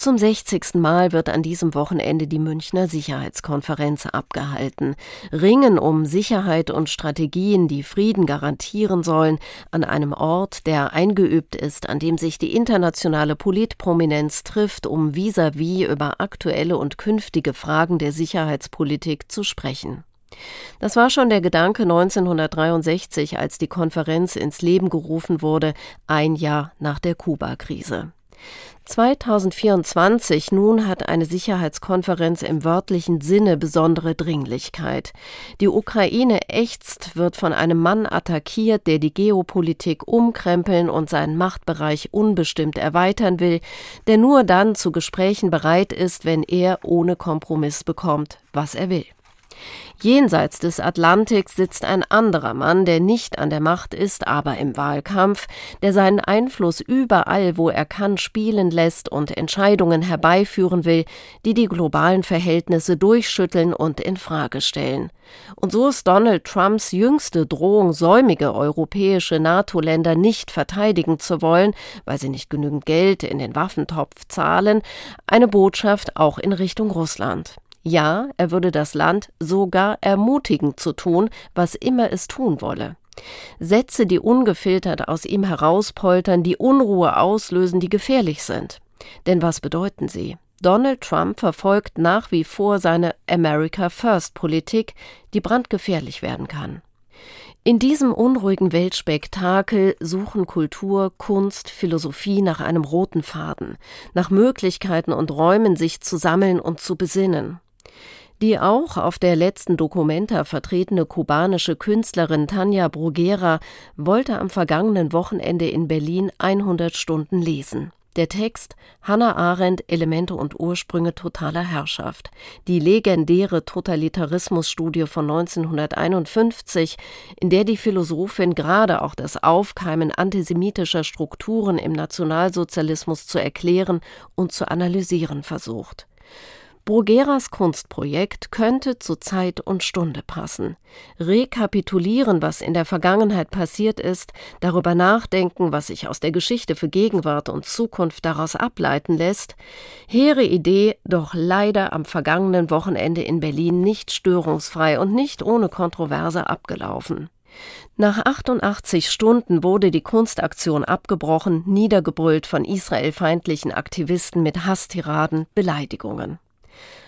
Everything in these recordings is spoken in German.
Zum 60. Mal wird an diesem Wochenende die Münchner Sicherheitskonferenz abgehalten. Ringen um Sicherheit und Strategien, die Frieden garantieren sollen, an einem Ort, der eingeübt ist, an dem sich die internationale Politprominenz trifft, um vis-à-vis -vis über aktuelle und künftige Fragen der Sicherheitspolitik zu sprechen. Das war schon der Gedanke 1963, als die Konferenz ins Leben gerufen wurde, ein Jahr nach der Kuba-Krise. 2024 nun hat eine Sicherheitskonferenz im wörtlichen Sinne besondere Dringlichkeit. Die Ukraine ächzt, wird von einem Mann attackiert, der die Geopolitik umkrempeln und seinen Machtbereich unbestimmt erweitern will, der nur dann zu Gesprächen bereit ist, wenn er ohne Kompromiss bekommt, was er will. Jenseits des Atlantiks sitzt ein anderer Mann, der nicht an der Macht ist, aber im Wahlkampf, der seinen Einfluss überall, wo er kann, spielen lässt und Entscheidungen herbeiführen will, die die globalen Verhältnisse durchschütteln und in Frage stellen. Und so ist Donald Trumps jüngste Drohung, säumige europäische NATO-Länder nicht verteidigen zu wollen, weil sie nicht genügend Geld in den Waffentopf zahlen, eine Botschaft auch in Richtung Russland. Ja, er würde das Land sogar ermutigen zu tun, was immer es tun wolle. Sätze, die ungefiltert aus ihm herauspoltern, die Unruhe auslösen, die gefährlich sind. Denn was bedeuten sie? Donald Trump verfolgt nach wie vor seine America First Politik, die brandgefährlich werden kann. In diesem unruhigen Weltspektakel suchen Kultur, Kunst, Philosophie nach einem roten Faden, nach Möglichkeiten und Räumen, sich zu sammeln und zu besinnen. Die auch auf der letzten Documenta vertretene kubanische Künstlerin Tanja Bruguera wollte am vergangenen Wochenende in Berlin 100 Stunden lesen. Der Text Hannah Arendt Elemente und Ursprünge totaler Herrschaft, die legendäre Totalitarismusstudie von 1951, in der die Philosophin gerade auch das Aufkeimen antisemitischer Strukturen im Nationalsozialismus zu erklären und zu analysieren versucht. Brugueras Kunstprojekt könnte zu Zeit und Stunde passen. Rekapitulieren, was in der Vergangenheit passiert ist, darüber nachdenken, was sich aus der Geschichte für Gegenwart und Zukunft daraus ableiten lässt. Hehre Idee, doch leider am vergangenen Wochenende in Berlin nicht störungsfrei und nicht ohne Kontroverse abgelaufen. Nach 88 Stunden wurde die Kunstaktion abgebrochen, niedergebrüllt von israelfeindlichen Aktivisten mit Hasstiraden, Beleidigungen.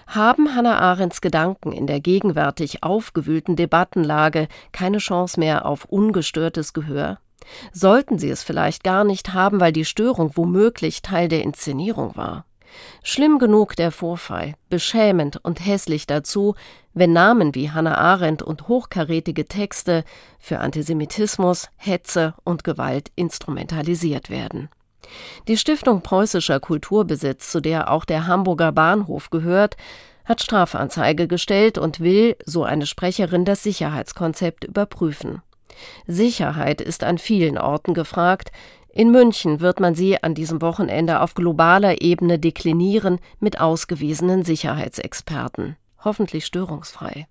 Haben Hannah Arendts Gedanken in der gegenwärtig aufgewühlten Debattenlage keine Chance mehr auf ungestörtes Gehör? Sollten sie es vielleicht gar nicht haben, weil die Störung womöglich Teil der Inszenierung war? Schlimm genug der Vorfall, beschämend und hässlich dazu, wenn Namen wie Hannah Arendt und hochkarätige Texte für Antisemitismus, Hetze und Gewalt instrumentalisiert werden. Die Stiftung Preußischer Kulturbesitz, zu der auch der Hamburger Bahnhof gehört, hat Strafanzeige gestellt und will, so eine Sprecherin, das Sicherheitskonzept überprüfen. Sicherheit ist an vielen Orten gefragt. In München wird man sie an diesem Wochenende auf globaler Ebene deklinieren mit ausgewiesenen Sicherheitsexperten. Hoffentlich störungsfrei.